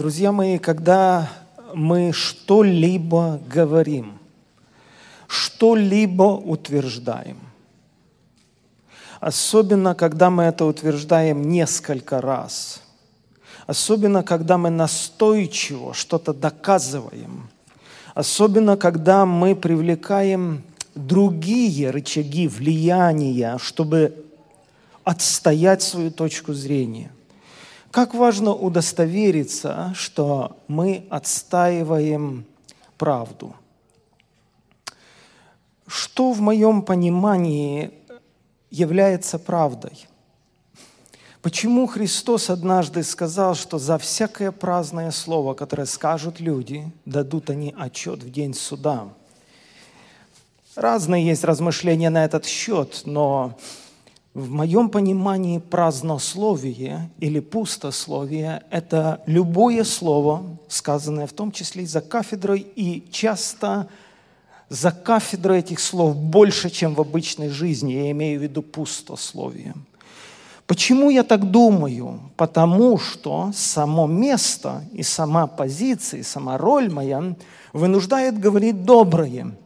Друзья мои, когда мы что-либо говорим, что-либо утверждаем, особенно когда мы это утверждаем несколько раз, особенно когда мы настойчиво что-то доказываем, особенно когда мы привлекаем другие рычаги влияния, чтобы отстоять свою точку зрения – как важно удостовериться, что мы отстаиваем правду. Что в моем понимании является правдой? Почему Христос однажды сказал, что за всякое праздное слово, которое скажут люди, дадут они отчет в день суда? Разные есть размышления на этот счет, но в моем понимании празднословие или пустословие – это любое слово, сказанное в том числе и за кафедрой, и часто за кафедрой этих слов больше, чем в обычной жизни. Я имею в виду пустословие. Почему я так думаю? Потому что само место и сама позиция, и сама роль моя вынуждает говорить доброе.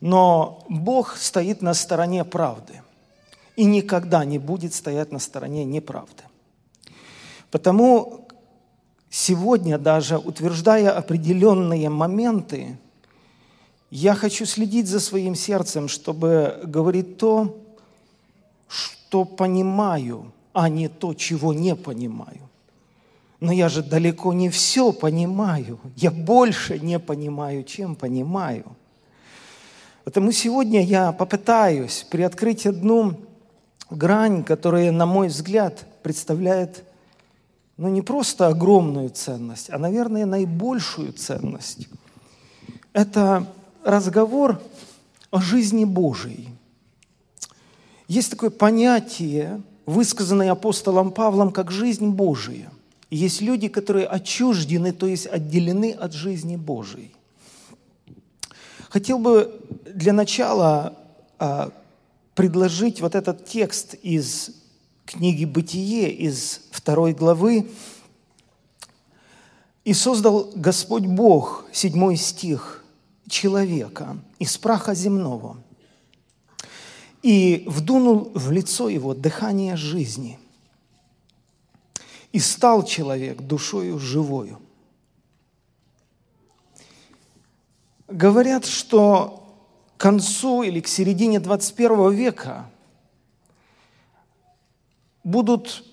Но Бог стоит на стороне правды и никогда не будет стоять на стороне неправды. Потому сегодня даже, утверждая определенные моменты, я хочу следить за своим сердцем, чтобы говорить то, что понимаю, а не то, чего не понимаю. Но я же далеко не все понимаю. Я больше не понимаю, чем понимаю. Потому сегодня я попытаюсь приоткрыть одну грань, которая, на мой взгляд, представляет ну, не просто огромную ценность, а, наверное, наибольшую ценность. Это разговор о жизни Божией. Есть такое понятие, высказанное апостолом Павлом, как жизнь Божия. И есть люди, которые отчуждены, то есть отделены от жизни Божией. Хотел бы для начала а, предложить вот этот текст из книги «Бытие», из второй главы. «И создал Господь Бог», седьмой стих, «человека из праха земного, и вдунул в лицо его дыхание жизни, и стал человек душою живою». Говорят, что к концу или к середине 21 века будут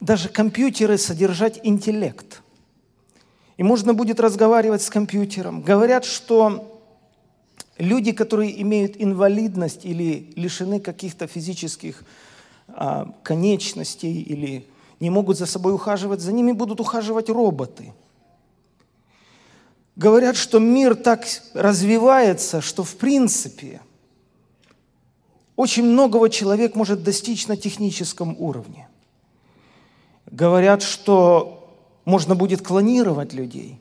даже компьютеры содержать интеллект. И можно будет разговаривать с компьютером. Говорят, что люди, которые имеют инвалидность или лишены каких-то физических а, конечностей или не могут за собой ухаживать, за ними будут ухаживать роботы – Говорят, что мир так развивается, что в принципе очень многого человек может достичь на техническом уровне. Говорят, что можно будет клонировать людей.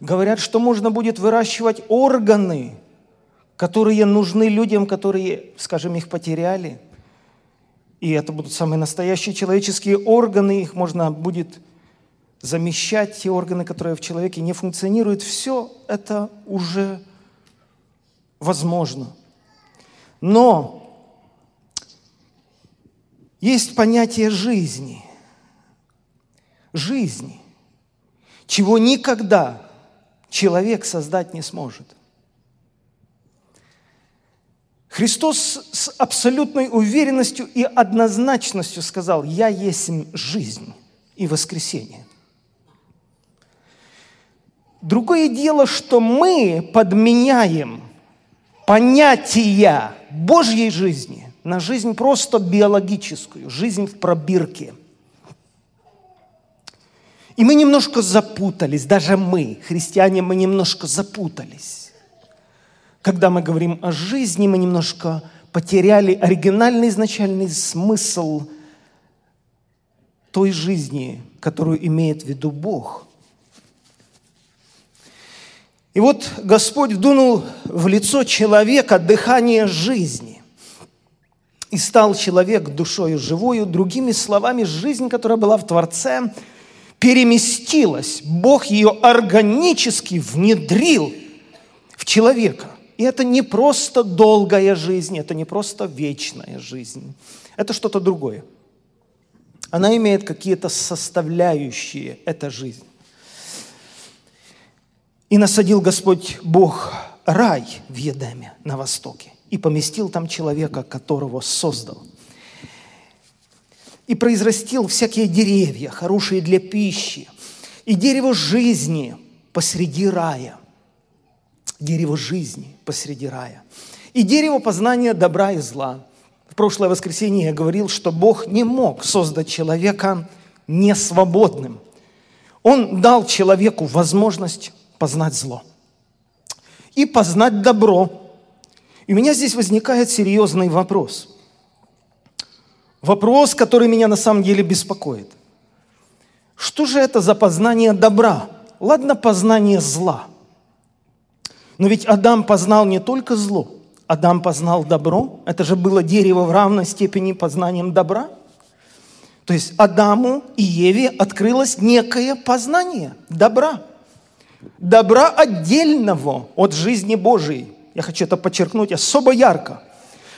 Говорят, что можно будет выращивать органы, которые нужны людям, которые, скажем, их потеряли. И это будут самые настоящие человеческие органы, их можно будет замещать те органы, которые в человеке не функционируют, все это уже возможно. Но есть понятие жизни. Жизни, чего никогда человек создать не сможет. Христос с абсолютной уверенностью и однозначностью сказал, «Я есть жизнь и воскресение». Другое дело, что мы подменяем понятия Божьей жизни на жизнь просто биологическую, жизнь в пробирке. И мы немножко запутались, даже мы, христиане, мы немножко запутались. Когда мы говорим о жизни, мы немножко потеряли оригинальный изначальный смысл той жизни, которую имеет в виду Бог – и вот Господь вдунул в лицо человека дыхание жизни. И стал человек душою живою, другими словами, жизнь, которая была в Творце, переместилась, Бог ее органически внедрил в человека. И это не просто долгая жизнь, это не просто вечная жизнь. Это что-то другое. Она имеет какие-то составляющие, эта жизнь. И насадил Господь Бог рай в Едеме на востоке и поместил там человека, которого создал. И произрастил всякие деревья, хорошие для пищи, и дерево жизни посреди рая. Дерево жизни посреди рая. И дерево познания добра и зла. В прошлое воскресенье я говорил, что Бог не мог создать человека несвободным. Он дал человеку возможность познать зло и познать добро. И у меня здесь возникает серьезный вопрос. Вопрос, который меня на самом деле беспокоит. Что же это за познание добра? Ладно, познание зла. Но ведь Адам познал не только зло. Адам познал добро. Это же было дерево в равной степени познанием добра. То есть Адаму и Еве открылось некое познание добра – добра отдельного от жизни Божией. Я хочу это подчеркнуть особо ярко.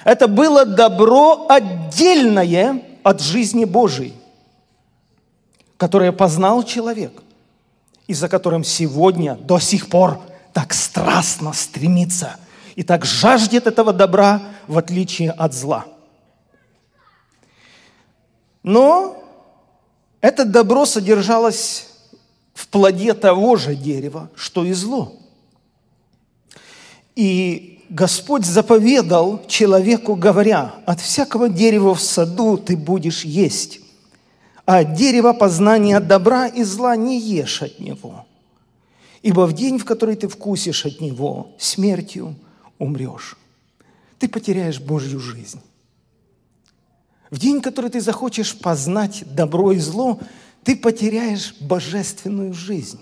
Это было добро отдельное от жизни Божией, которое познал человек, и за которым сегодня до сих пор так страстно стремится и так жаждет этого добра, в отличие от зла. Но это добро содержалось в плоде того же дерева, что и зло. И Господь заповедал человеку, говоря, от всякого дерева в саду ты будешь есть, а от дерева познания добра и зла не ешь от него. Ибо в день, в который ты вкусишь от него, смертью умрешь. Ты потеряешь Божью жизнь. В день, который ты захочешь познать добро и зло, ты потеряешь божественную жизнь,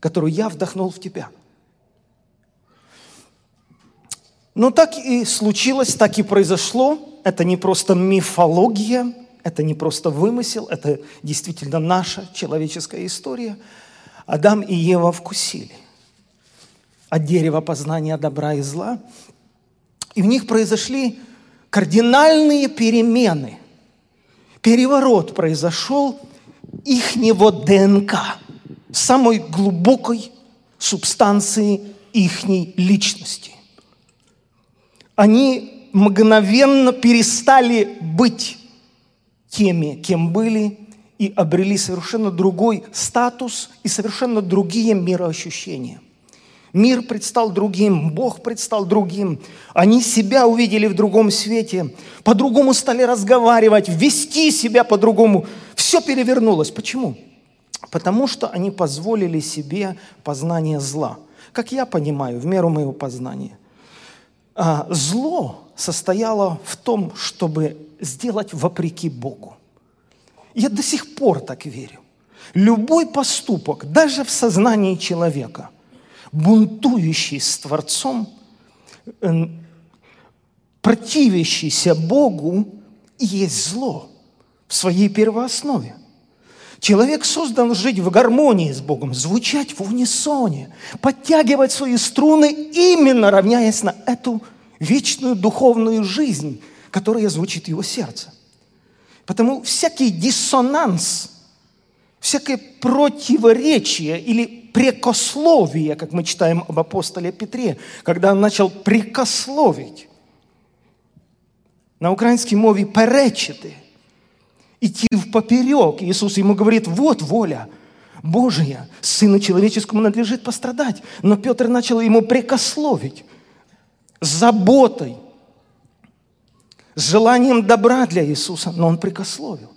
которую я вдохнул в тебя. Но так и случилось, так и произошло. Это не просто мифология, это не просто вымысел, это действительно наша человеческая история. Адам и Ева вкусили от дерева познания добра и зла, и в них произошли кардинальные перемены. Переворот произошел – ихнего ДНК, самой глубокой субстанции ихней личности. Они мгновенно перестали быть теми, кем были, и обрели совершенно другой статус и совершенно другие мироощущения. Мир предстал другим, Бог предстал другим. Они себя увидели в другом свете, по-другому стали разговаривать, вести себя по-другому. Все перевернулось. Почему? Потому что они позволили себе познание зла. Как я понимаю, в меру моего познания. А, зло состояло в том, чтобы сделать вопреки Богу. Я до сих пор так верю. Любой поступок, даже в сознании человека – бунтующий с Творцом, противящийся Богу, есть зло в своей первооснове. Человек создан жить в гармонии с Богом, звучать в унисоне, подтягивать свои струны, именно равняясь на эту вечную духовную жизнь, которая звучит в его сердце. Потому всякий диссонанс, всякое противоречие или прекословие, как мы читаем об апостоле Петре, когда он начал прикословить. На украинской мове перечити, идти в поперек. Иисус ему говорит, вот воля Божия, Сыну Человеческому надлежит пострадать. Но Петр начал ему прикословить заботой, с желанием добра для Иисуса, но он прикословил.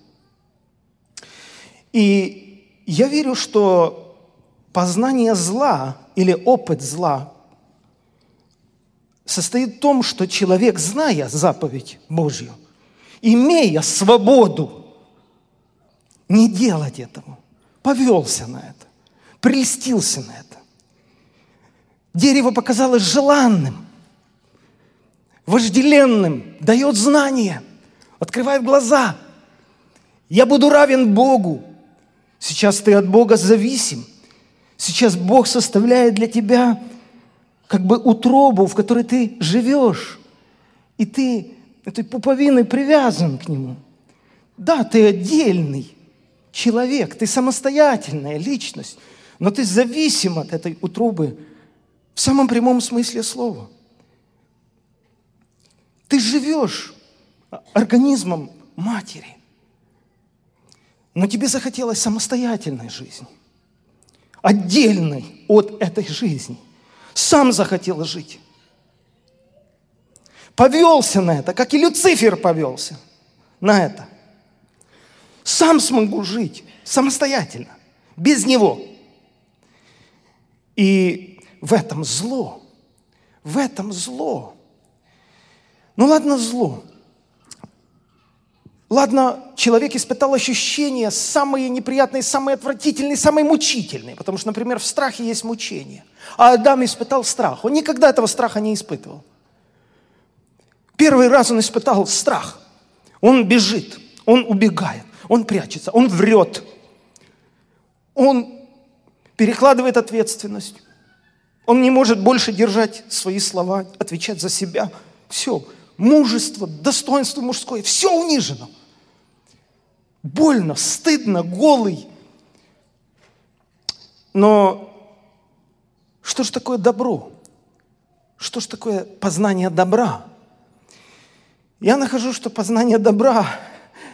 И я верю, что познание зла или опыт зла состоит в том, что человек, зная заповедь Божью, имея свободу не делать этого, повелся на это, прельстился на это. Дерево показалось желанным, вожделенным, дает знания, открывает глаза. Я буду равен Богу, Сейчас ты от Бога зависим. Сейчас Бог составляет для тебя как бы утробу, в которой ты живешь. И ты этой пуповиной привязан к Нему. Да, ты отдельный человек, ты самостоятельная личность, но ты зависим от этой утробы в самом прямом смысле слова. Ты живешь организмом матери. Но тебе захотелось самостоятельной жизни, отдельной от этой жизни. Сам захотел жить. Повелся на это, как и Люцифер повелся на это. Сам смогу жить самостоятельно, без него. И в этом зло, в этом зло. Ну ладно, зло. Ладно, человек испытал ощущения самые неприятные, самые отвратительные, самые мучительные, потому что, например, в страхе есть мучение. А Адам испытал страх. Он никогда этого страха не испытывал. Первый раз он испытал страх. Он бежит, он убегает, он прячется, он врет. Он перекладывает ответственность. Он не может больше держать свои слова, отвечать за себя. Все, мужество, достоинство мужское, все унижено больно, стыдно, голый. Но что же такое добро? Что же такое познание добра? Я нахожу, что познание добра –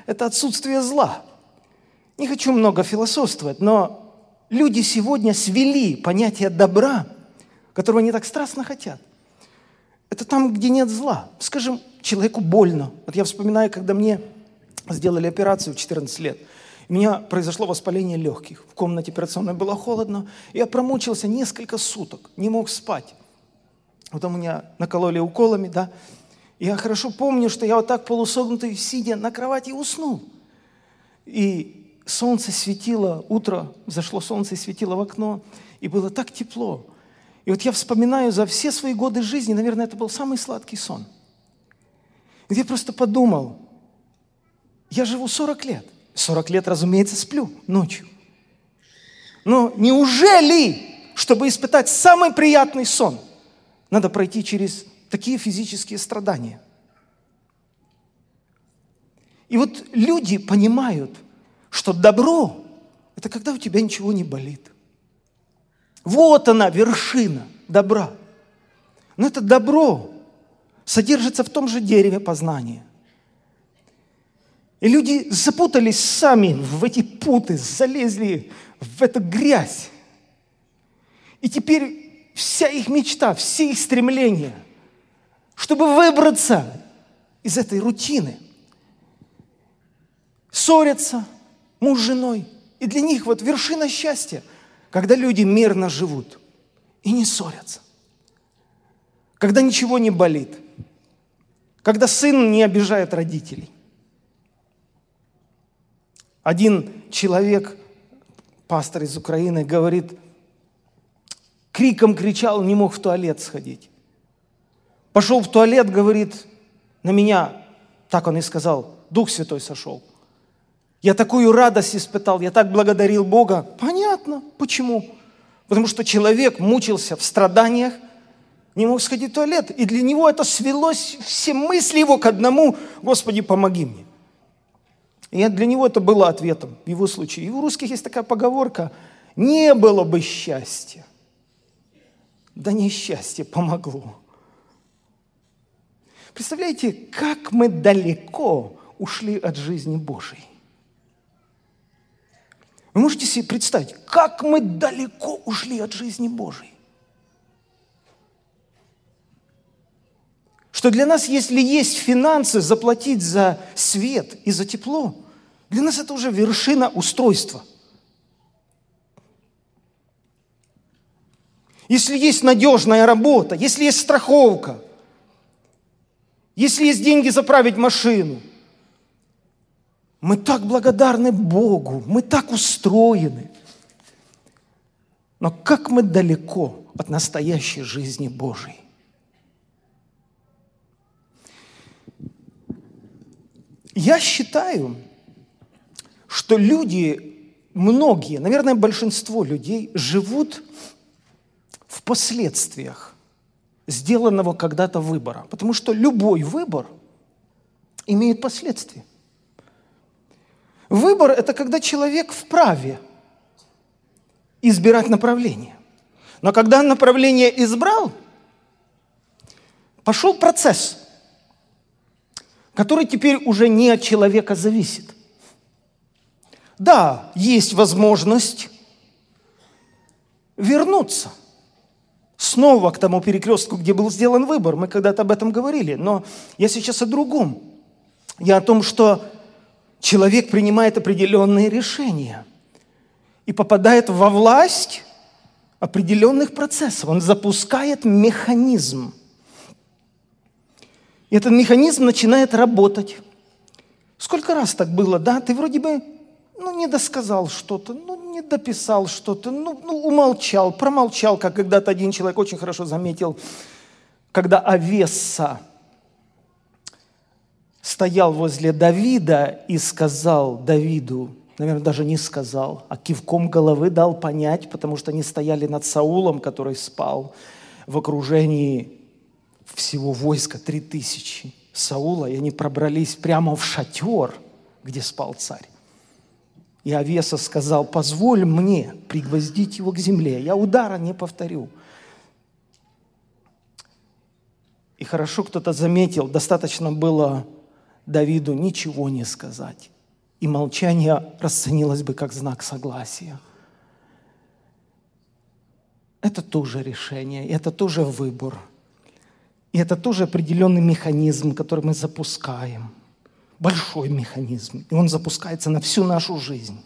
это отсутствие зла. Не хочу много философствовать, но люди сегодня свели понятие добра, которого они так страстно хотят. Это там, где нет зла. Скажем, человеку больно. Вот я вспоминаю, когда мне сделали операцию в 14 лет. У меня произошло воспаление легких. В комнате операционной было холодно. Я промучился несколько суток, не мог спать. Потом меня накололи уколами, да. Я хорошо помню, что я вот так полусогнутый, сидя на кровати, уснул. И солнце светило, утро, зашло солнце и светило в окно, и было так тепло. И вот я вспоминаю за все свои годы жизни, наверное, это был самый сладкий сон. И я просто подумал, я живу 40 лет. 40 лет, разумеется, сплю ночью. Но неужели, чтобы испытать самый приятный сон, надо пройти через такие физические страдания? И вот люди понимают, что добро – это когда у тебя ничего не болит. Вот она, вершина добра. Но это добро содержится в том же дереве познания – и люди запутались сами в эти путы, залезли в эту грязь. И теперь вся их мечта, все их стремления, чтобы выбраться из этой рутины, ссорятся муж с женой. И для них вот вершина счастья, когда люди мирно живут и не ссорятся. Когда ничего не болит. Когда сын не обижает родителей. Один человек, пастор из Украины, говорит, криком кричал, не мог в туалет сходить. Пошел в туалет, говорит, на меня, так он и сказал, Дух Святой сошел. Я такую радость испытал, я так благодарил Бога. Понятно, почему? Потому что человек мучился в страданиях, не мог сходить в туалет. И для него это свелось, все мысли его к одному, Господи, помоги мне. И для него это было ответом в его случае. И у русских есть такая поговорка «не было бы счастья». Да несчастье помогло. Представляете, как мы далеко ушли от жизни Божьей. Вы можете себе представить, как мы далеко ушли от жизни Божьей. Что для нас, если есть финансы, заплатить за свет и за тепло – для нас это уже вершина устройства. Если есть надежная работа, если есть страховка, если есть деньги заправить машину, мы так благодарны Богу, мы так устроены. Но как мы далеко от настоящей жизни Божией. Я считаю, что люди многие, наверное, большинство людей живут в последствиях сделанного когда-то выбора. Потому что любой выбор имеет последствия. Выбор – это когда человек вправе избирать направление. Но когда направление избрал, пошел процесс, который теперь уже не от человека зависит. Да, есть возможность вернуться снова к тому перекрестку, где был сделан выбор. Мы когда-то об этом говорили. Но я сейчас о другом. Я о том, что человек принимает определенные решения и попадает во власть определенных процессов. Он запускает механизм. И этот механизм начинает работать. Сколько раз так было, да? Ты вроде бы ну, не досказал что-то, ну, не дописал что-то, ну, ну, умолчал, промолчал, как когда-то один человек очень хорошо заметил, когда Авесса стоял возле Давида и сказал Давиду, наверное, даже не сказал, а кивком головы дал понять, потому что они стояли над Саулом, который спал в окружении всего войска, три тысячи Саула, и они пробрались прямо в шатер, где спал царь. И Авеса сказал, позволь мне пригвоздить его к земле, я удара не повторю. И хорошо кто-то заметил, достаточно было Давиду ничего не сказать. И молчание расценилось бы как знак согласия. Это тоже решение, это тоже выбор. И это тоже определенный механизм, который мы запускаем – большой механизм, и он запускается на всю нашу жизнь.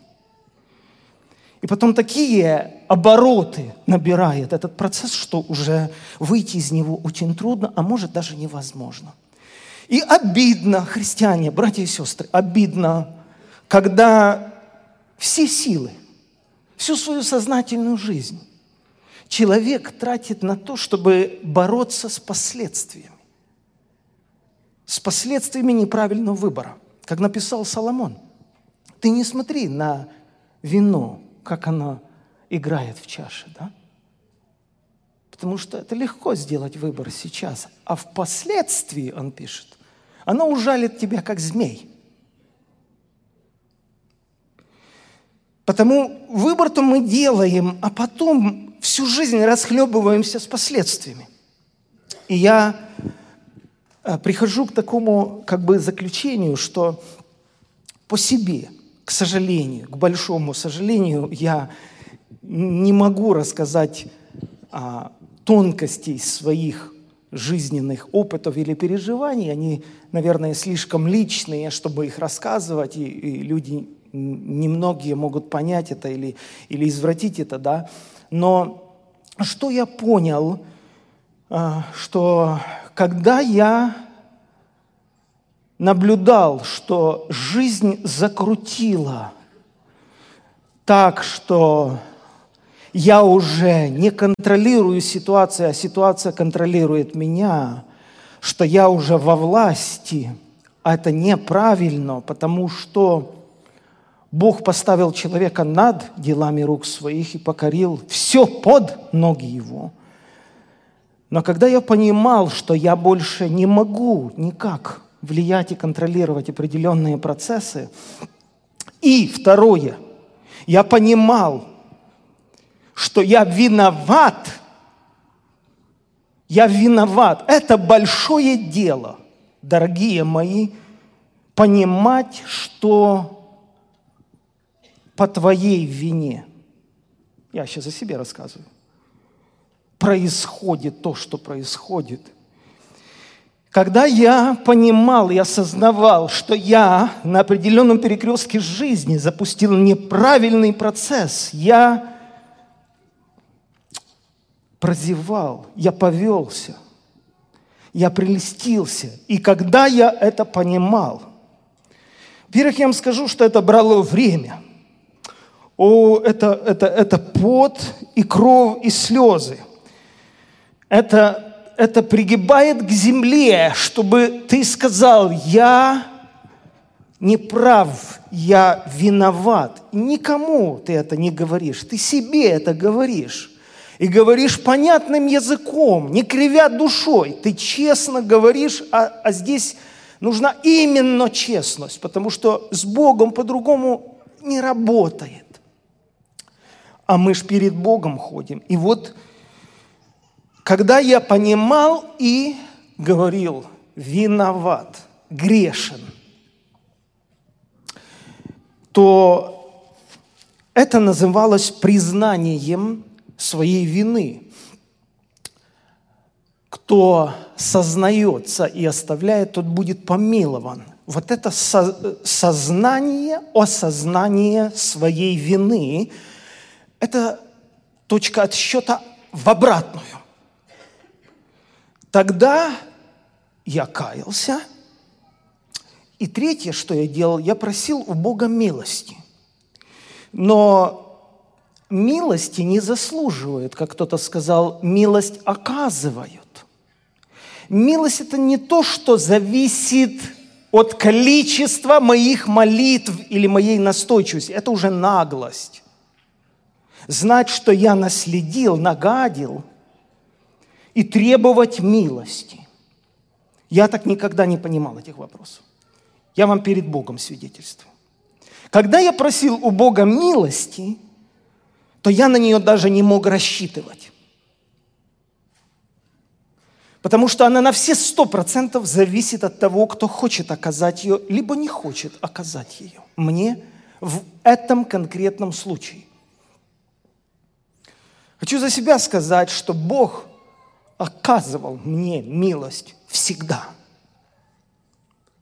И потом такие обороты набирает этот процесс, что уже выйти из него очень трудно, а может даже невозможно. И обидно, христиане, братья и сестры, обидно, когда все силы, всю свою сознательную жизнь человек тратит на то, чтобы бороться с последствиями с последствиями неправильного выбора. Как написал Соломон, ты не смотри на вино, как оно играет в чаше, да? Потому что это легко сделать выбор сейчас, а впоследствии, он пишет, оно ужалит тебя, как змей. Потому выбор-то мы делаем, а потом всю жизнь расхлебываемся с последствиями. И я прихожу к такому как бы заключению, что по себе, к сожалению, к большому сожалению, я не могу рассказать а, тонкостей своих жизненных опытов или переживаний. Они, наверное, слишком личные, чтобы их рассказывать, и, и люди немногие могут понять это или, или извратить это, да. Но что я понял, а, что когда я наблюдал, что жизнь закрутила так, что я уже не контролирую ситуацию, а ситуация контролирует меня, что я уже во власти, а это неправильно, потому что Бог поставил человека над делами рук своих и покорил все под ноги его – но когда я понимал, что я больше не могу никак влиять и контролировать определенные процессы, и второе, я понимал, что я виноват, я виноват. Это большое дело, дорогие мои, понимать, что по твоей вине, я сейчас о себе рассказываю, происходит то, что происходит. Когда я понимал и осознавал, что я на определенном перекрестке жизни запустил неправильный процесс, я прозевал, я повелся, я прелестился. И когда я это понимал, во-первых, я вам скажу, что это брало время. О, это, это, это пот и кровь и слезы – это, это пригибает к земле, чтобы ты сказал, я не прав, я виноват. Никому ты это не говоришь, ты себе это говоришь. И говоришь понятным языком, не кривя душой. Ты честно говоришь, а, а здесь нужна именно честность, потому что с Богом по-другому не работает. А мы ж перед Богом ходим. И вот, когда я понимал и говорил, виноват, грешен – то это называлось признанием своей вины. Кто сознается и оставляет, тот будет помилован. Вот это сознание, осознание своей вины – это точка отсчета в обратную. Тогда я каялся – и третье, что я делал, я просил у Бога милости. Но милости не заслуживают, как кто-то сказал, милость оказывают. Милость – это не то, что зависит от количества моих молитв или моей настойчивости. Это уже наглость. Знать, что я наследил, нагадил, и требовать милости. Я так никогда не понимал этих вопросов. Я вам перед Богом свидетельствую. Когда я просил у Бога милости, то я на нее даже не мог рассчитывать. Потому что она на все сто процентов зависит от того, кто хочет оказать ее, либо не хочет оказать ее. Мне в этом конкретном случае. Хочу за себя сказать, что Бог оказывал мне милость всегда.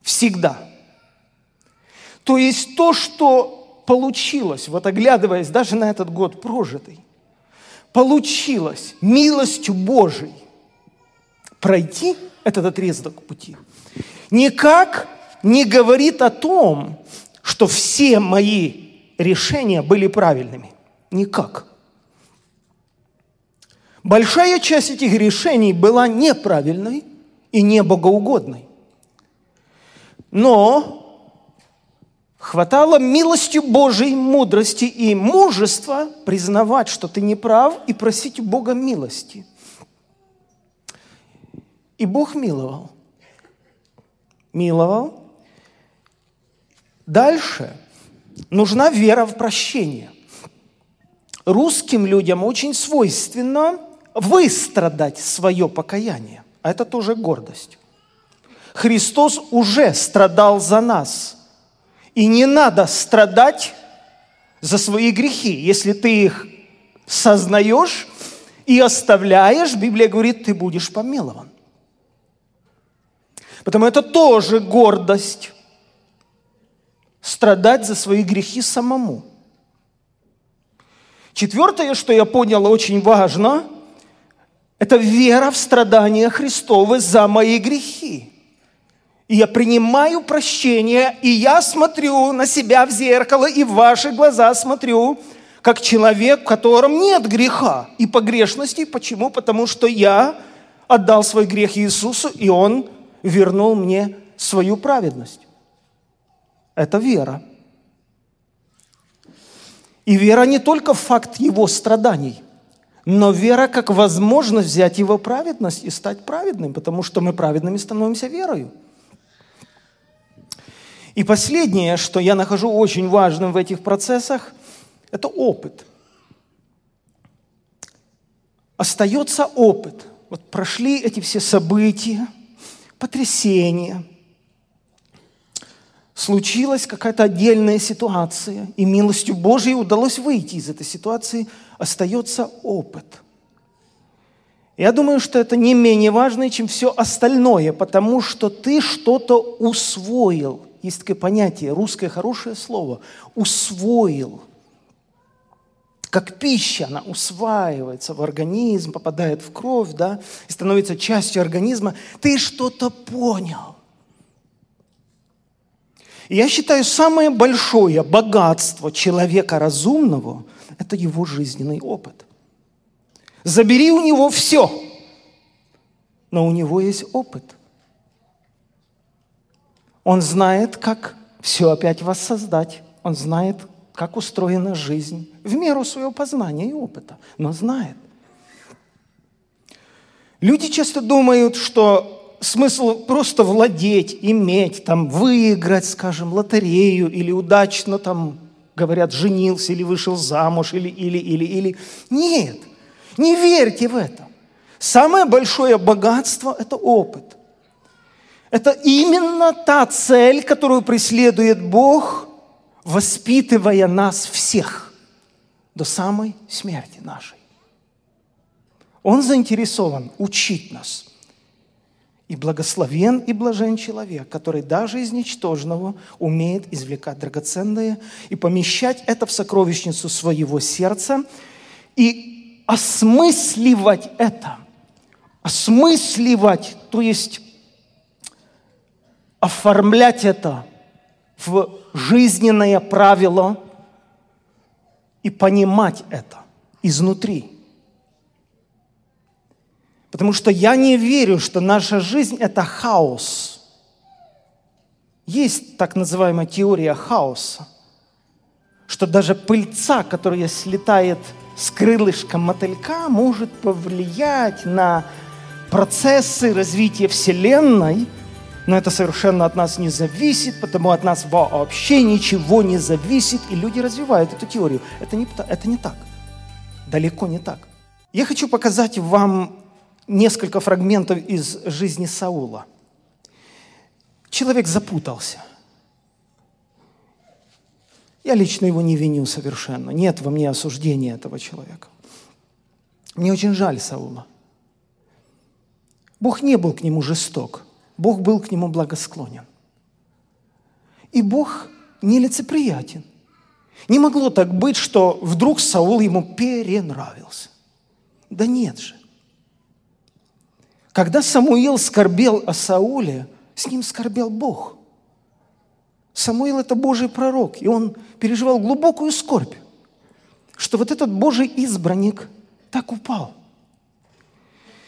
Всегда. То есть то, что получилось, вот оглядываясь даже на этот год прожитый, получилось милостью Божией пройти этот отрезок пути, никак не говорит о том, что все мои решения были правильными. Никак. Большая часть этих решений была неправильной и не богоугодной. Но хватало милостью Божией мудрости и мужества признавать, что ты не прав, и просить у Бога милости. И Бог миловал. Миловал. Дальше нужна вера в прощение. Русским людям очень свойственно выстрадать свое покаяние. А это тоже гордость. Христос уже страдал за нас – и не надо страдать за свои грехи. Если ты их сознаешь и оставляешь, Библия говорит, ты будешь помилован. Потому это тоже гордость. Страдать за свои грехи самому. Четвертое, что я понял очень важно, это вера в страдания Христовы за мои грехи. И я принимаю прощение, и я смотрю на себя в зеркало, и в ваши глаза смотрю, как человек, в котором нет греха и погрешности. Почему? Потому что я отдал свой грех Иисусу, и Он вернул мне свою праведность. Это вера. И вера не только в факт Его страданий, но вера как возможность взять Его праведность и стать праведным, потому что мы праведными становимся верою. И последнее, что я нахожу очень важным в этих процессах, это опыт. Остается опыт. Вот прошли эти все события, потрясения, случилась какая-то отдельная ситуация, и милостью Божьей удалось выйти из этой ситуации, остается опыт. Я думаю, что это не менее важно, чем все остальное, потому что ты что-то усвоил – есть такое понятие, русское хорошее слово, усвоил. Как пища, она усваивается в организм, попадает в кровь, да, и становится частью организма. Ты что-то понял. И я считаю, самое большое богатство человека разумного – это его жизненный опыт. Забери у него все, но у него есть опыт – он знает, как все опять воссоздать. Он знает, как устроена жизнь в меру своего познания и опыта, но знает. Люди часто думают, что смысл просто владеть, иметь, там, выиграть, скажем, лотерею или удачно там, говорят, женился или вышел замуж, или, или, или, или. Нет, не верьте в это. Самое большое богатство – это опыт. Это именно та цель, которую преследует Бог, воспитывая нас всех до самой смерти нашей. Он заинтересован учить нас. И благословен и блажен человек, который даже из ничтожного умеет извлекать драгоценное и помещать это в сокровищницу своего сердца и осмысливать это. Осмысливать, то есть оформлять это в жизненное правило и понимать это изнутри. Потому что я не верю, что наша жизнь – это хаос. Есть так называемая теория хаоса, что даже пыльца, которая слетает с крылышка мотылька, может повлиять на процессы развития Вселенной – но это совершенно от нас не зависит, потому от нас вообще ничего не зависит, и люди развивают эту теорию. Это не, это не так. Далеко не так. Я хочу показать вам несколько фрагментов из жизни Саула. Человек запутался. Я лично его не виню совершенно. Нет во мне осуждения этого человека. Мне очень жаль Саула. Бог не был к нему жесток. Бог был к нему благосклонен. И Бог нелицеприятен. Не могло так быть, что вдруг Саул ему перенравился. Да нет же. Когда Самуил скорбел о Сауле, с ним скорбел Бог. Самуил – это Божий пророк, и он переживал глубокую скорбь, что вот этот Божий избранник так упал.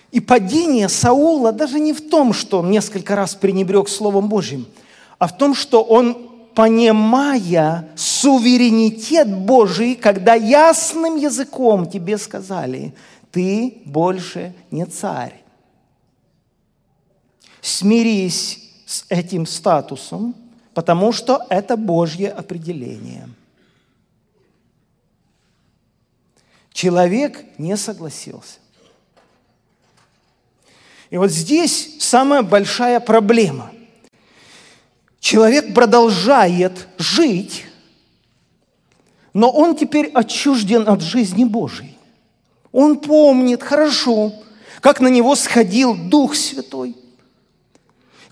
И падение Саула даже не в том, что он несколько раз пренебрег Словом Божьим, а в том, что он, понимая суверенитет Божий, когда ясным языком тебе сказали, ты больше не царь. Смирись с этим статусом, потому что это Божье определение. Человек не согласился. И вот здесь самая большая проблема. Человек продолжает жить, но он теперь отчужден от жизни Божией. Он помнит хорошо, как на него сходил Дух Святой,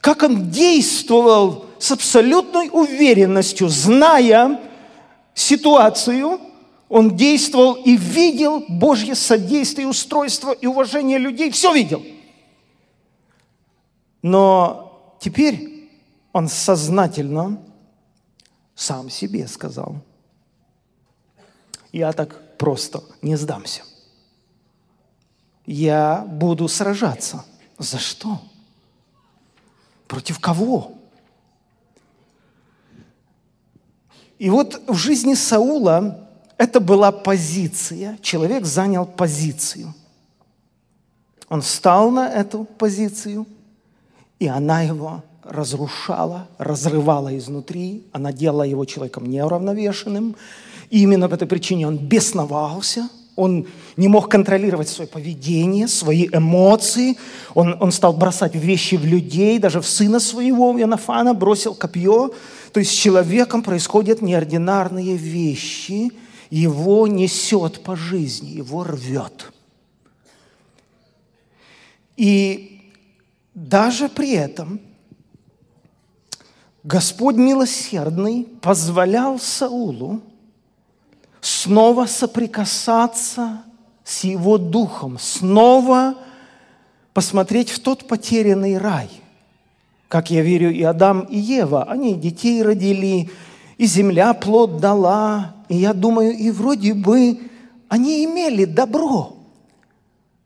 как он действовал с абсолютной уверенностью, зная ситуацию, он действовал и видел Божье содействие, устройство и уважение людей, все видел – но теперь он сознательно сам себе сказал, я так просто не сдамся. Я буду сражаться. За что? Против кого? И вот в жизни Саула это была позиция. Человек занял позицию. Он встал на эту позицию – и она его разрушала, разрывала изнутри, она делала его человеком неуравновешенным. И именно по этой причине он бесновался, он не мог контролировать свое поведение, свои эмоции. Он, он стал бросать вещи в людей, даже в сына своего, Янафана, бросил копье. То есть с человеком происходят неординарные вещи. Его несет по жизни, его рвет. И даже при этом Господь милосердный позволял Саулу снова соприкасаться с его духом, снова посмотреть в тот потерянный рай. Как я верю, и Адам, и Ева, они детей родили, и земля плод дала, и я думаю, и вроде бы они имели добро.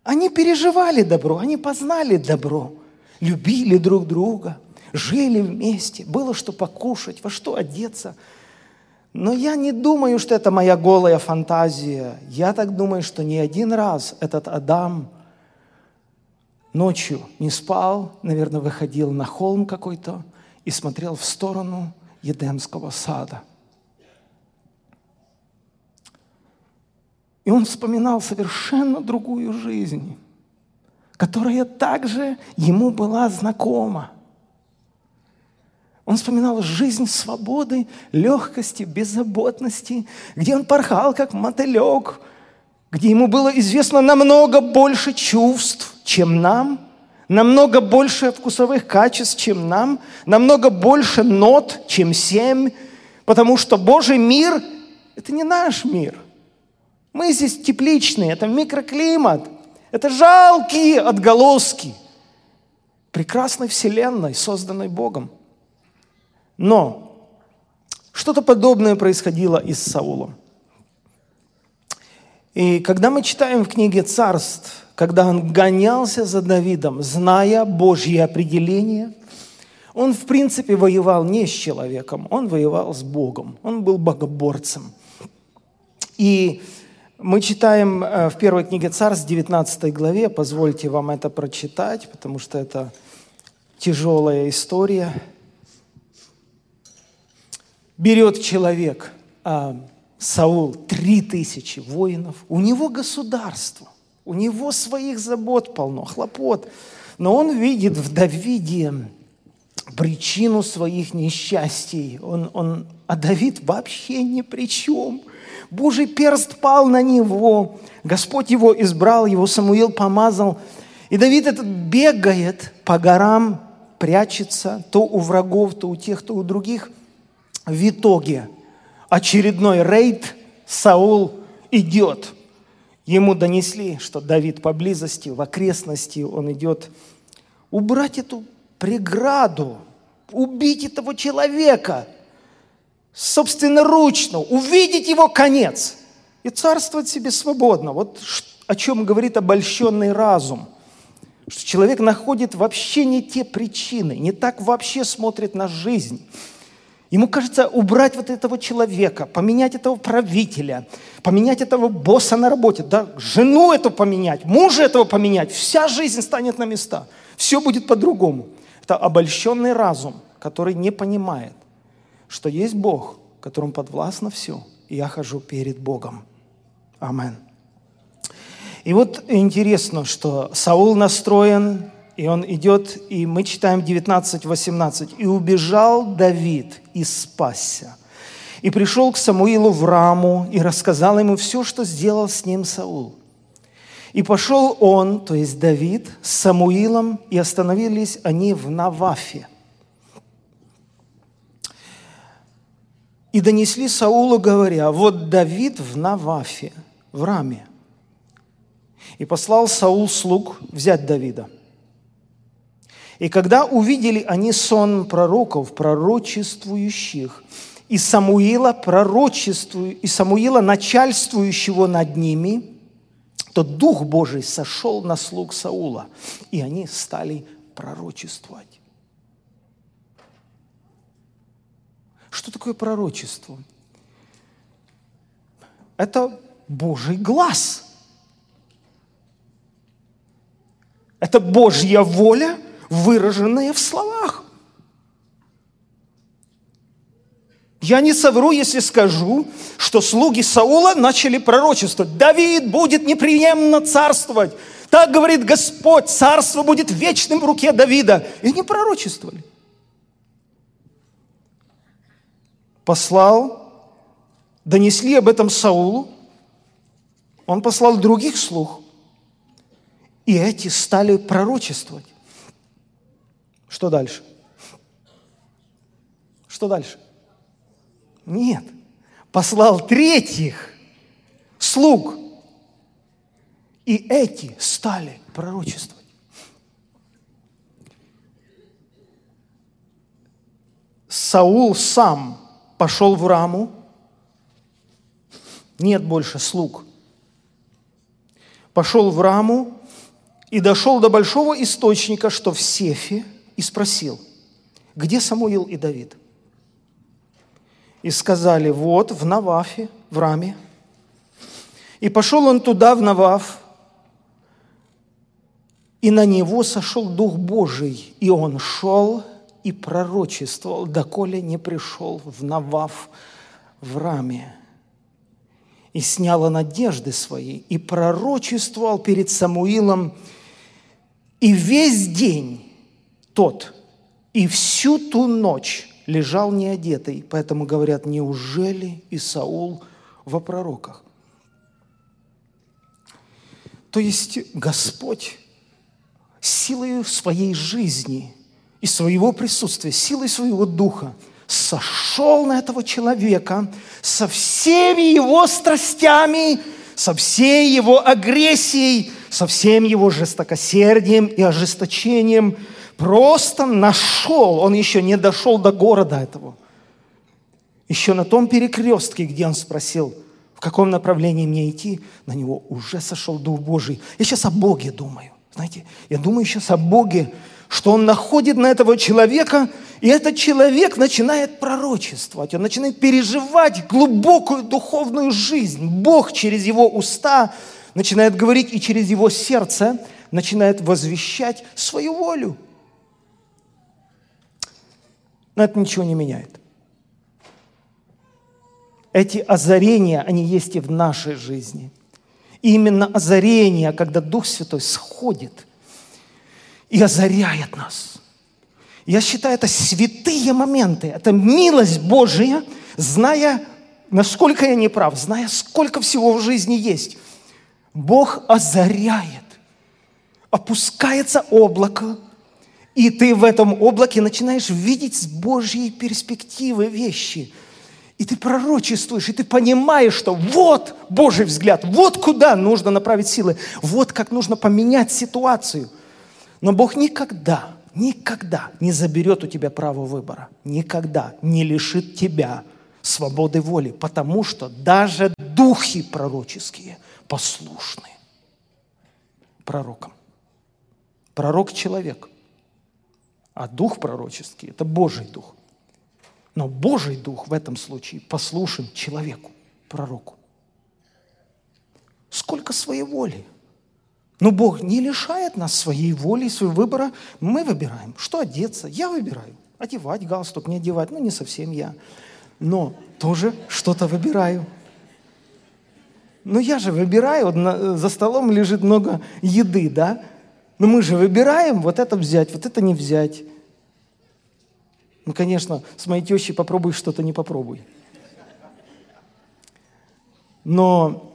Они переживали добро, они познали добро любили друг друга, жили вместе, было что покушать, во что одеться. Но я не думаю, что это моя голая фантазия. Я так думаю, что не один раз этот Адам ночью не спал, наверное, выходил на холм какой-то и смотрел в сторону Едемского сада. И он вспоминал совершенно другую жизнь, которая также ему была знакома. Он вспоминал жизнь свободы, легкости, беззаботности, где он порхал, как мотылек, где ему было известно намного больше чувств, чем нам, намного больше вкусовых качеств, чем нам, намного больше нот, чем семь, потому что Божий мир – это не наш мир. Мы здесь тепличные, это микроклимат, это жалкие отголоски прекрасной вселенной, созданной Богом – но что-то подобное происходило и с Саулом. И когда мы читаем в книге «Царств», когда он гонялся за Давидом, зная Божье определение, он, в принципе, воевал не с человеком, он воевал с Богом, он был богоборцем. И мы читаем э, в первой книге Царств, 19 главе, позвольте вам это прочитать, потому что это тяжелая история – берет человек, а, Саул, три тысячи воинов, у него государство, у него своих забот полно, хлопот, но он видит в Давиде причину своих несчастий. Он, он, а Давид вообще ни при чем. Божий перст пал на него. Господь его избрал, его Самуил помазал. И Давид этот бегает по горам, прячется то у врагов, то у тех, то у других – в итоге очередной рейд Саул идет. Ему донесли, что Давид поблизости, в окрестности он идет. Убрать эту преграду, убить этого человека собственноручно, увидеть его конец и царствовать себе свободно. Вот о чем говорит обольщенный разум. Что человек находит вообще не те причины, не так вообще смотрит на жизнь. Ему кажется, убрать вот этого человека, поменять этого правителя, поменять этого босса на работе, да, жену эту поменять, мужа этого поменять, вся жизнь станет на места. Все будет по-другому. Это обольщенный разум, который не понимает, что есть Бог, которому подвластно все, и я хожу перед Богом. Амен. И вот интересно, что Саул настроен и он идет, и мы читаем 19-18. «И убежал Давид и спасся, и пришел к Самуилу в Раму, и рассказал ему все, что сделал с ним Саул. И пошел он, то есть Давид, с Самуилом, и остановились они в Навафе. И донесли Саулу, говоря, вот Давид в Навафе, в Раме. И послал Саул слуг взять Давида – и когда увидели они сон пророков, пророчествующих, и Самуила, пророчествую, и Самуила, начальствующего над ними, то Дух Божий сошел на слуг Саула, и они стали пророчествовать. Что такое пророчество? Это Божий глаз. Это Божья воля – выраженные в словах. Я не совру, если скажу, что слуги Саула начали пророчествовать. Давид будет неприемно царствовать. Так говорит Господь, царство будет вечным в руке Давида. И не пророчествовали. Послал, донесли об этом Саулу. Он послал других слуг. И эти стали пророчествовать. Что дальше? Что дальше? Нет. Послал третьих слуг. И эти стали пророчествовать. Саул сам пошел в раму. Нет больше слуг. Пошел в раму и дошел до большого источника, что в Сефе – и спросил, где Самуил и Давид? И сказали, вот в Навафе, в Раме. И пошел он туда, в Наваф, и на него сошел Дух Божий, и он шел и пророчествовал, доколе не пришел в Наваф в Раме. И снял надежды свои, и пророчествовал перед Самуилом, и весь день тот, и всю ту ночь лежал неодетый. Поэтому говорят, неужели и Саул во пророках? То есть Господь силой своей жизни и своего присутствия, силой своего духа сошел на этого человека со всеми его страстями, со всей его агрессией, со всем его жестокосердием и ожесточением, просто нашел, он еще не дошел до города этого. Еще на том перекрестке, где он спросил, в каком направлении мне идти, на него уже сошел Дух Божий. Я сейчас о Боге думаю. Знаете, я думаю сейчас о Боге, что Он находит на этого человека, и этот человек начинает пророчествовать, он начинает переживать глубокую духовную жизнь. Бог через его уста начинает говорить, и через его сердце начинает возвещать свою волю. Но это ничего не меняет. Эти озарения, они есть и в нашей жизни – и именно озарение, когда Дух Святой сходит и озаряет нас. Я считаю, это святые моменты, это милость Божия, зная, насколько я не прав, зная, сколько всего в жизни есть. Бог озаряет, опускается облако, и ты в этом облаке начинаешь видеть с Божьей перспективы вещи – и ты пророчествуешь, и ты понимаешь, что вот Божий взгляд, вот куда нужно направить силы, вот как нужно поменять ситуацию. Но Бог никогда, никогда не заберет у тебя право выбора, никогда не лишит тебя свободы воли, потому что даже духи пророческие послушны пророкам. Пророк – человек, а дух пророческий – это Божий дух. Но Божий Дух в этом случае послушен человеку, пророку. Сколько своей воли. Но Бог не лишает нас своей воли, своего выбора. Мы выбираем, что одеться. Я выбираю. Одевать галстук, не одевать. Ну, не совсем я. Но тоже что-то выбираю. Но я же выбираю, вот на, за столом лежит много еды, да? Но мы же выбираем вот это взять, вот это не взять. Ну, конечно, с моей тещей попробуй что-то не попробуй. Но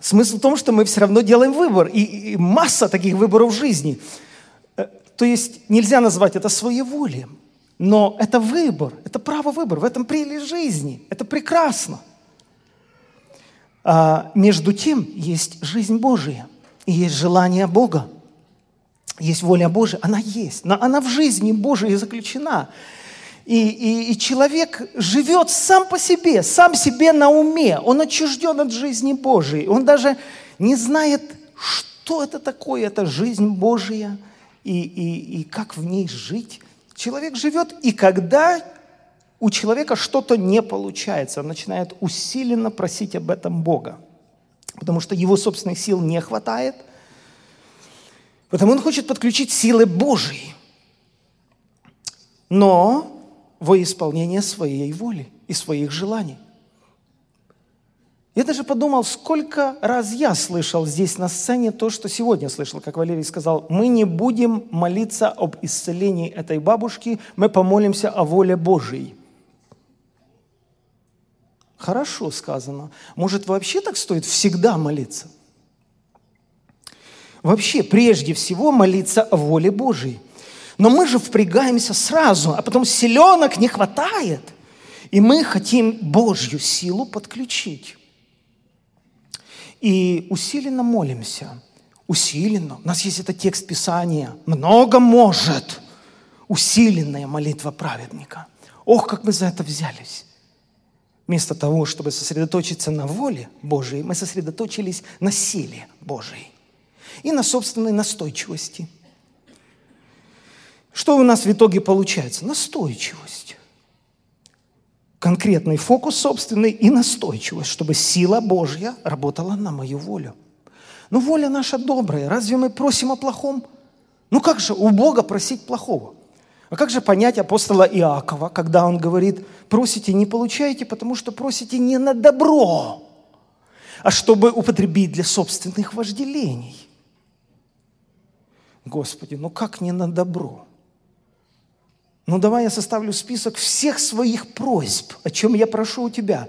смысл в том, что мы все равно делаем выбор. И, и масса таких выборов в жизни. Э, то есть нельзя назвать это своеволием. Но это выбор, это право выбора. В этом прелесть жизни. Это прекрасно. А между тем есть жизнь Божия. И есть желание Бога. Есть воля Божия. Она есть. Но она в жизни Божией заключена. И, и, и человек живет сам по себе, сам себе на уме. Он отчужден от жизни Божией. Он даже не знает, что это такое, это жизнь Божия и, и, и как в ней жить. Человек живет, и когда у человека что-то не получается, он начинает усиленно просить об этом Бога, потому что его собственных сил не хватает, потому он хочет подключить силы Божьи. Но во исполнение своей воли и своих желаний. Я даже подумал, сколько раз я слышал здесь на сцене то, что сегодня слышал, как Валерий сказал, мы не будем молиться об исцелении этой бабушки, мы помолимся о воле Божией. Хорошо сказано. Может, вообще так стоит всегда молиться? Вообще, прежде всего, молиться о воле Божией. Но мы же впрягаемся сразу, а потом селенок не хватает. И мы хотим Божью силу подключить. И усиленно молимся. Усиленно. У нас есть этот текст Писания. Много может. Усиленная молитва праведника. Ох, как мы за это взялись. Вместо того, чтобы сосредоточиться на воле Божией, мы сосредоточились на силе Божией и на собственной настойчивости – Что у нас в итоге получается? Настойчивость. Конкретный фокус собственный и настойчивость, чтобы сила Божья работала на мою волю. Но воля наша добрая. Разве мы просим о плохом? Ну как же у Бога просить плохого? А как же понять апостола Иакова, когда он говорит, просите, не получаете, потому что просите не на добро, а чтобы употребить для собственных вожделений. Господи, ну как не на добро? Ну давай я составлю список всех своих просьб, о чем я прошу у тебя.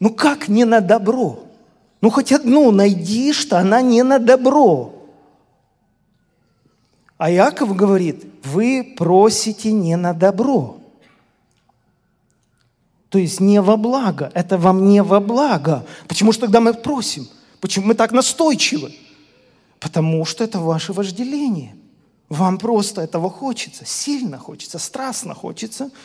Ну как не на добро? Ну хоть одну найди, что она не на добро. А Иаков говорит, вы просите не на добро. То есть не во благо. Это вам не во благо. Почему же тогда мы просим? Почему мы так настойчивы? Потому что это ваше вожделение. Вам просто этого хочется, сильно хочется, страстно хочется –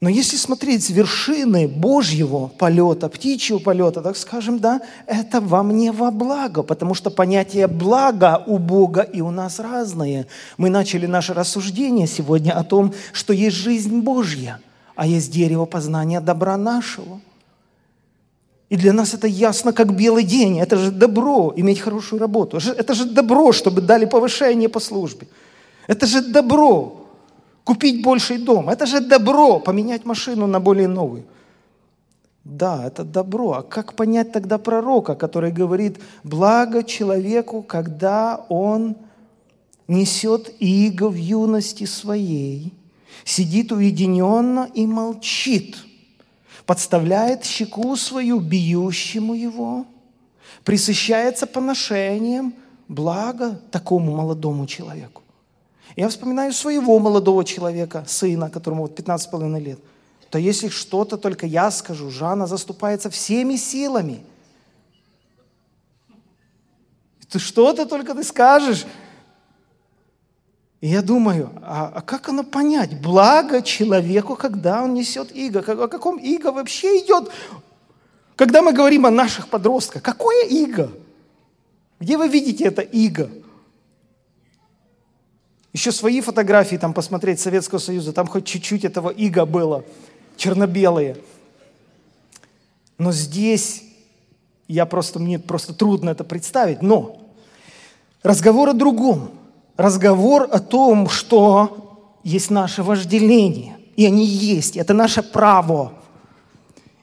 но если смотреть с вершины Божьего полета, птичьего полета, так скажем, да, это вам не во благо, потому что понятие блага у Бога и у нас разное. Мы начали наше рассуждение сегодня о том, что есть жизнь Божья, а есть дерево познания добра нашего. И для нас это ясно, как белый день. Это же добро иметь хорошую работу. Это же добро, чтобы дали повышение по службе. Это же добро купить больший дом. Это же добро, поменять машину на более новую. Да, это добро. А как понять тогда пророка, который говорит, благо человеку, когда он несет иго в юности своей, сидит уединенно и молчит, подставляет щеку свою бьющему его, присыщается поношением, благо такому молодому человеку. Я вспоминаю своего молодого человека, сына, которому вот 15,5 лет. То если что-то только я скажу, Жанна заступается всеми силами. Ты что-то только ты скажешь. И я думаю, а, а как оно понять? Благо человеку, когда он несет иго. О каком иго вообще идет? Когда мы говорим о наших подростках, какое иго? Где вы видите это иго? Еще свои фотографии там посмотреть Советского Союза, там хоть чуть-чуть этого иго было, черно-белые. Но здесь я просто, мне просто трудно это представить. Но разговор о другом. Разговор о том, что есть наше вожделение. И они есть. Это наше право.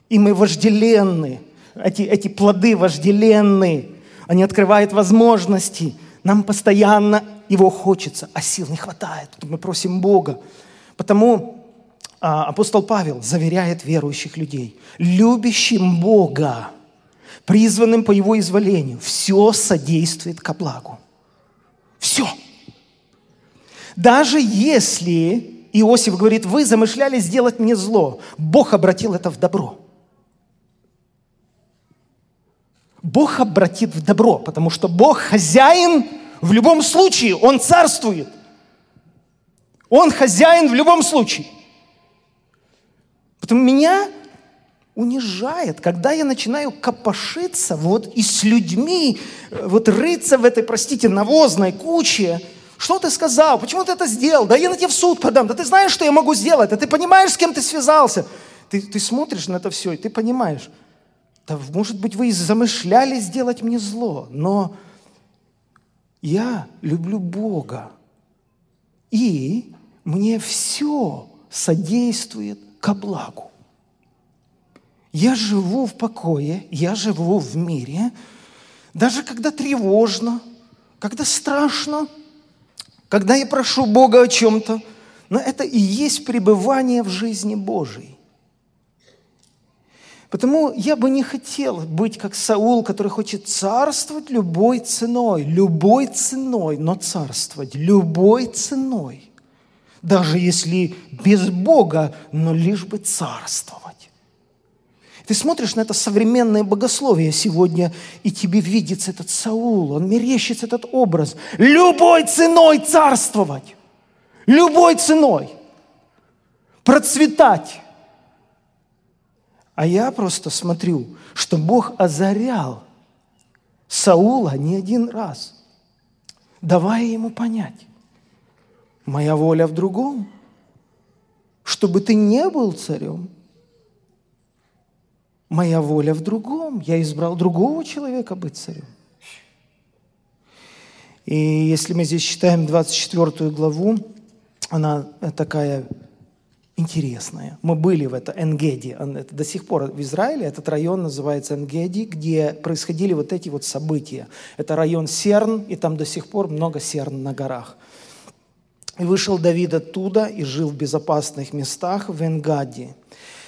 И мы вожделенны. Эти, эти плоды вожделенны. Они открывают возможности. Нам постоянно его хочется, а сил не хватает. Мы просим Бога. Потому а, апостол Павел заверяет верующих людей, любящим Бога, призванным по его изволению, все содействует ко благу. Все. Даже если Иосиф говорит, вы замышляли сделать мне зло, Бог обратил это в добро. Бог обратит в добро, потому что Бог хозяин в любом случае Он царствует. Он хозяин в любом случае. Потому меня унижает, когда я начинаю копошиться вот и с людьми, э, вот рыться в этой, простите, навозной куче. Что ты сказал? Почему ты это сделал? Да я на тебя в суд подам. Да ты знаешь, что я могу сделать? Да ты понимаешь, с кем ты связался? Ты, ты смотришь на это все, и ты понимаешь, да, может быть, вы и замышляли сделать мне зло, но я люблю Бога. И мне все содействует ко благу. Я живу в покое, я живу в мире, даже когда тревожно, когда страшно, когда я прошу Бога о чем-то, но это и есть пребывание в жизни Божией. Потому я бы не хотел быть как Саул, который хочет царствовать любой ценой, любой ценой, но царствовать любой ценой. Даже если без Бога, но лишь бы царствовать. Ты смотришь на это современное богословие сегодня, и тебе видится этот Саул, он мерещится этот образ. Любой ценой царствовать. Любой ценой. Процветать а я просто смотрю, что Бог озарял Саула не один раз, давая ему понять, Моя воля в другом, чтобы ты не был царем. Моя воля в другом. Я избрал другого человека быть царем. И если мы здесь читаем 24 главу, она такая интересная. Мы были в это Энгеди. Это до сих пор в Израиле этот район называется Энгеди, где происходили вот эти вот события. Это район Серн, и там до сих пор много серн на горах. И вышел Давид оттуда и жил в безопасных местах в Энгаде.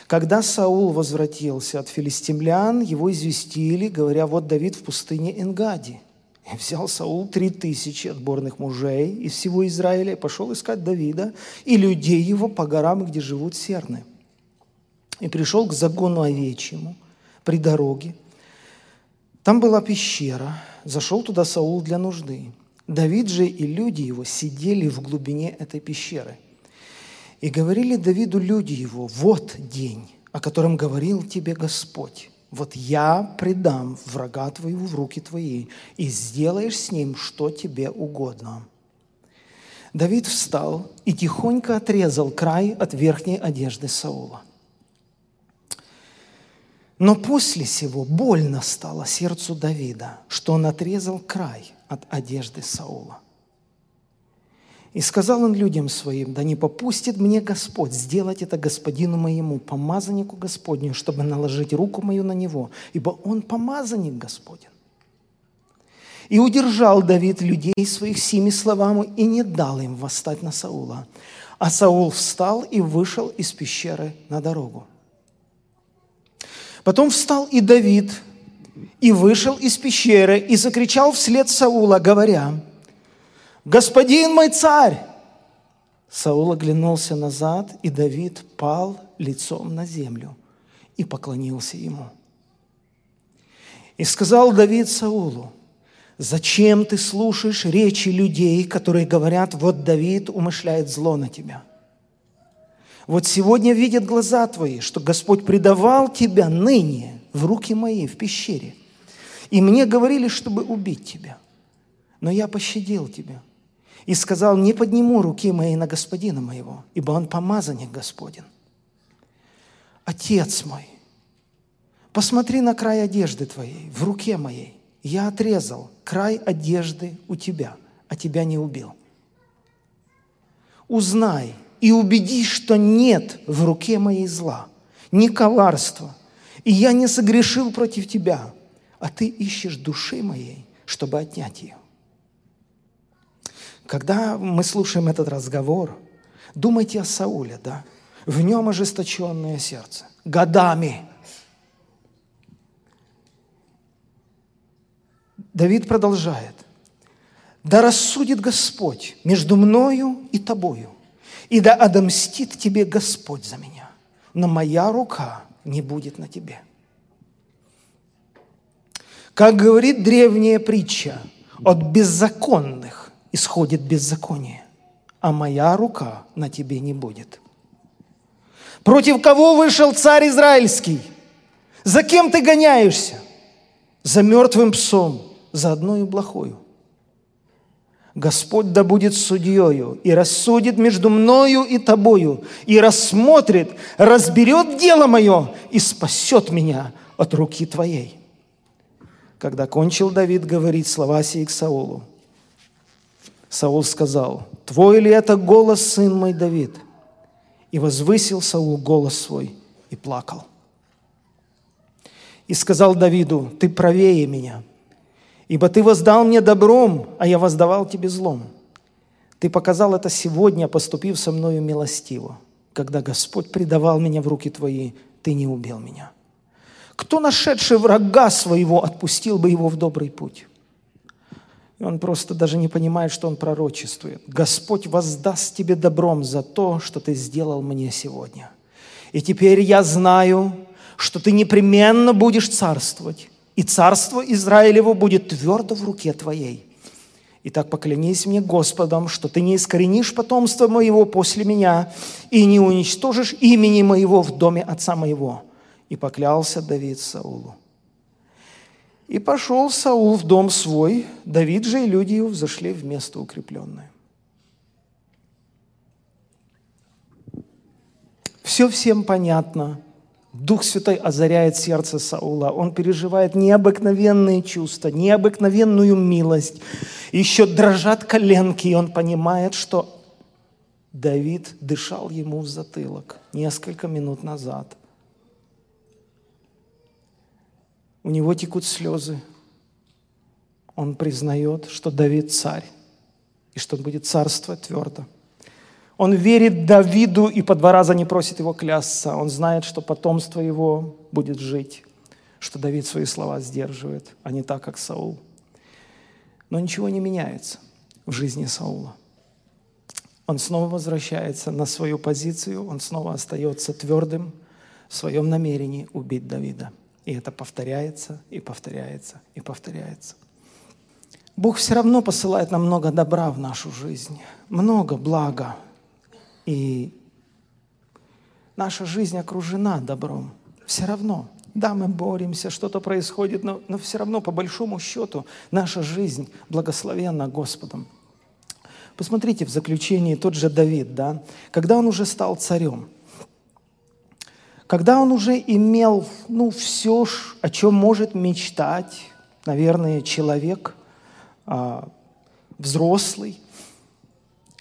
Когда Саул возвратился от филистимлян, его известили, говоря, вот Давид в пустыне Энгади. И взял Саул три тысячи отборных мужей из всего Израиля и пошел искать Давида и людей его по горам, где живут серны. И пришел к загону овечьему при дороге. Там была пещера. Зашел туда Саул для нужды. Давид же и люди его сидели в глубине этой пещеры. И говорили Давиду люди его, вот день, о котором говорил тебе Господь вот я предам врага твоего в руки твои, и сделаешь с ним, что тебе угодно. Давид встал и тихонько отрезал край от верхней одежды Саула. Но после сего больно стало сердцу Давида, что он отрезал край от одежды Саула. И сказал он людям своим, да не попустит мне Господь сделать это господину моему, помазаннику Господню, чтобы наложить руку мою на него, ибо он помазанник Господен. И удержал Давид людей своих сими словами и не дал им восстать на Саула. А Саул встал и вышел из пещеры на дорогу. Потом встал и Давид, и вышел из пещеры, и закричал вслед Саула, говоря, «Господин мой царь!» Саул оглянулся назад, и Давид пал лицом на землю и поклонился ему. И сказал Давид Саулу, «Зачем ты слушаешь речи людей, которые говорят, вот Давид умышляет зло на тебя?» Вот сегодня видят глаза твои, что Господь предавал тебя ныне в руки мои в пещере. И мне говорили, чтобы убить тебя. Но я пощадил тебя и сказал, не подниму руки моей на господина моего, ибо он помазанник Господен. Отец мой, посмотри на край одежды твоей, в руке моей. Я отрезал край одежды у тебя, а тебя не убил. Узнай и убедись, что нет в руке моей зла, ни коварства, и я не согрешил против тебя, а ты ищешь души моей, чтобы отнять ее. Когда мы слушаем этот разговор, думайте о Сауле, да? В нем ожесточенное сердце. Годами. Давид продолжает. «Да рассудит Господь между мною и тобою, и да отомстит тебе Господь за меня, но моя рука не будет на тебе». Как говорит древняя притча, от беззаконных исходит беззаконие, а моя рука на тебе не будет. Против кого вышел царь Израильский? За кем ты гоняешься? За мертвым псом, за одною плохою. Господь да будет судьею и рассудит между мною и тобою, и рассмотрит, разберет дело мое и спасет меня от руки твоей. Когда кончил Давид говорить слова сии к Саулу, Саул сказал, «Твой ли это голос, сын мой Давид?» И возвысил Саул голос свой и плакал. И сказал Давиду, «Ты правее меня, ибо ты воздал мне добром, а я воздавал тебе злом. Ты показал это сегодня, поступив со мною милостиво. Когда Господь предавал меня в руки твои, ты не убил меня. Кто, нашедший врага своего, отпустил бы его в добрый путь?» И он просто даже не понимает, что он пророчествует. Господь воздаст тебе добром за то, что ты сделал мне сегодня. И теперь я знаю, что ты непременно будешь царствовать, и царство Израилево будет твердо в руке твоей. Итак, поклянись мне Господом, что ты не искоренишь потомство моего после меня и не уничтожишь имени моего в доме отца моего. И поклялся Давид Саулу. И пошел Саул в дом свой, Давид же и люди его взошли в место укрепленное. Все всем понятно. Дух Святой озаряет сердце Саула. Он переживает необыкновенные чувства, необыкновенную милость. Еще дрожат коленки, и он понимает, что Давид дышал ему в затылок несколько минут назад – У него текут слезы. Он признает, что Давид царь, и что он будет царствовать твердо. Он верит Давиду и по два раза не просит его клясться. Он знает, что потомство его будет жить, что Давид свои слова сдерживает, а не так, как Саул. Но ничего не меняется в жизни Саула – он снова возвращается на свою позицию, он снова остается твердым в своем намерении убить Давида. И это повторяется, и повторяется, и повторяется. Бог все равно посылает нам много добра в нашу жизнь, много блага. И наша жизнь окружена добром. Все равно. Да, мы боремся, что-то происходит, но, но все равно, по большому счету, наша жизнь благословенна Господом. Посмотрите в заключении тот же Давид, да, когда он уже стал царем, когда он уже имел ну, все, о чем может мечтать, наверное, человек а, взрослый,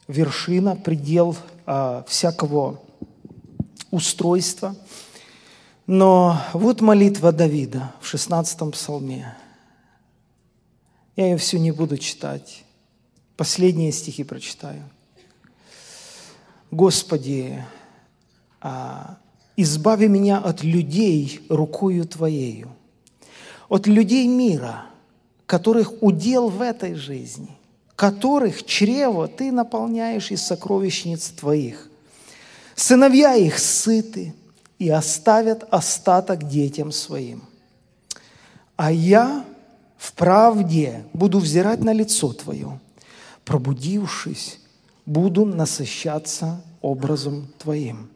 вершина, предел а, всякого устройства. Но вот молитва Давида в 16-м псалме. Я ее всю не буду читать. Последние стихи прочитаю. Господи, а, избави меня от людей рукою Твоею, от людей мира, которых удел в этой жизни, которых чрево Ты наполняешь из сокровищниц Твоих. Сыновья их сыты и оставят остаток детям своим. А я в правде буду взирать на лицо Твое – пробудившись, буду насыщаться образом Твоим.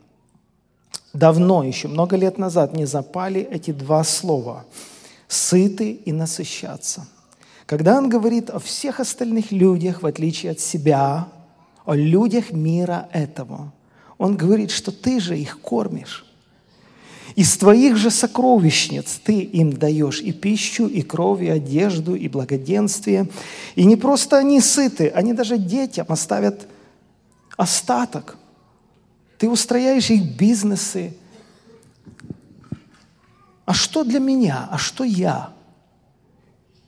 Давно, еще много лет назад, не запали эти два слова – сыты и насыщаться. Когда он говорит о всех остальных людях, в отличие от себя, о людях мира этого, он говорит, что ты же их кормишь. Из твоих же сокровищниц ты им даешь и пищу, и кровь, и одежду, и благоденствие. И не просто они сыты, они даже детям оставят остаток. Ты устрояешь их бизнесы. А что для меня? А что я?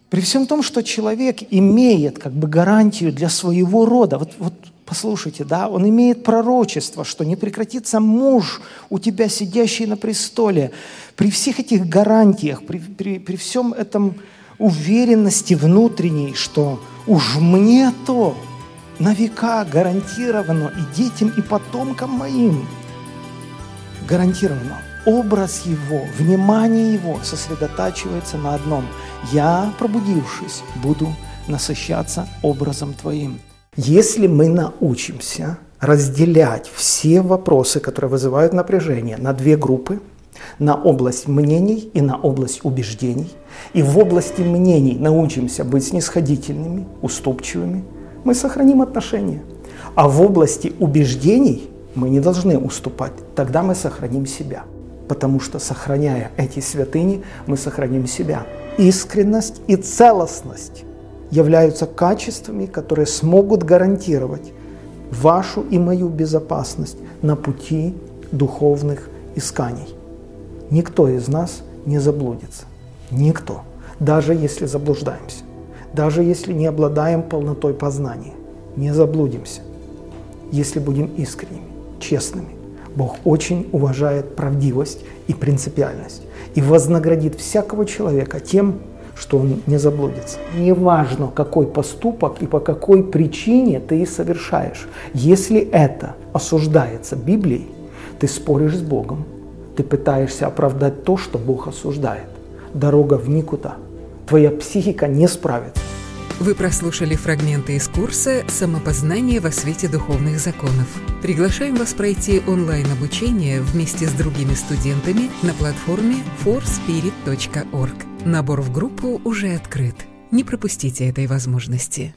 При всем том, что человек имеет как бы гарантию для своего рода. Вот, вот Послушайте, да, он имеет пророчество, что не прекратится муж у тебя, сидящий на престоле. При всех этих гарантиях, при, при, при всем этом уверенности внутренней, что уж мне то на века гарантировано и детям, и потомкам моим гарантировано. Образ его, внимание его сосредотачивается на одном. Я, пробудившись, буду насыщаться образом твоим. Если мы научимся разделять все вопросы, которые вызывают напряжение, на две группы, на область мнений и на область убеждений, и в области мнений научимся быть снисходительными, уступчивыми, мы сохраним отношения. А в области убеждений мы не должны уступать, тогда мы сохраним себя. Потому что, сохраняя эти святыни, мы сохраним себя. Искренность и целостность являются качествами, которые смогут гарантировать вашу и мою безопасность на пути духовных исканий. Никто из нас не заблудится. Никто. Даже если заблуждаемся. Даже если не обладаем полнотой познания. Не заблудимся. Если будем искренними, честными. Бог очень уважает правдивость и принципиальность и вознаградит всякого человека тем, что он не заблудится. Неважно, какой поступок и по какой причине ты совершаешь. Если это осуждается Библией, ты споришь с Богом, ты пытаешься оправдать то, что Бог осуждает. Дорога в никуда. Твоя психика не справится. Вы прослушали фрагменты из курса «Самопознание во свете духовных законов». Приглашаем вас пройти онлайн-обучение вместе с другими студентами на платформе forspirit.org. Набор в группу уже открыт. Не пропустите этой возможности.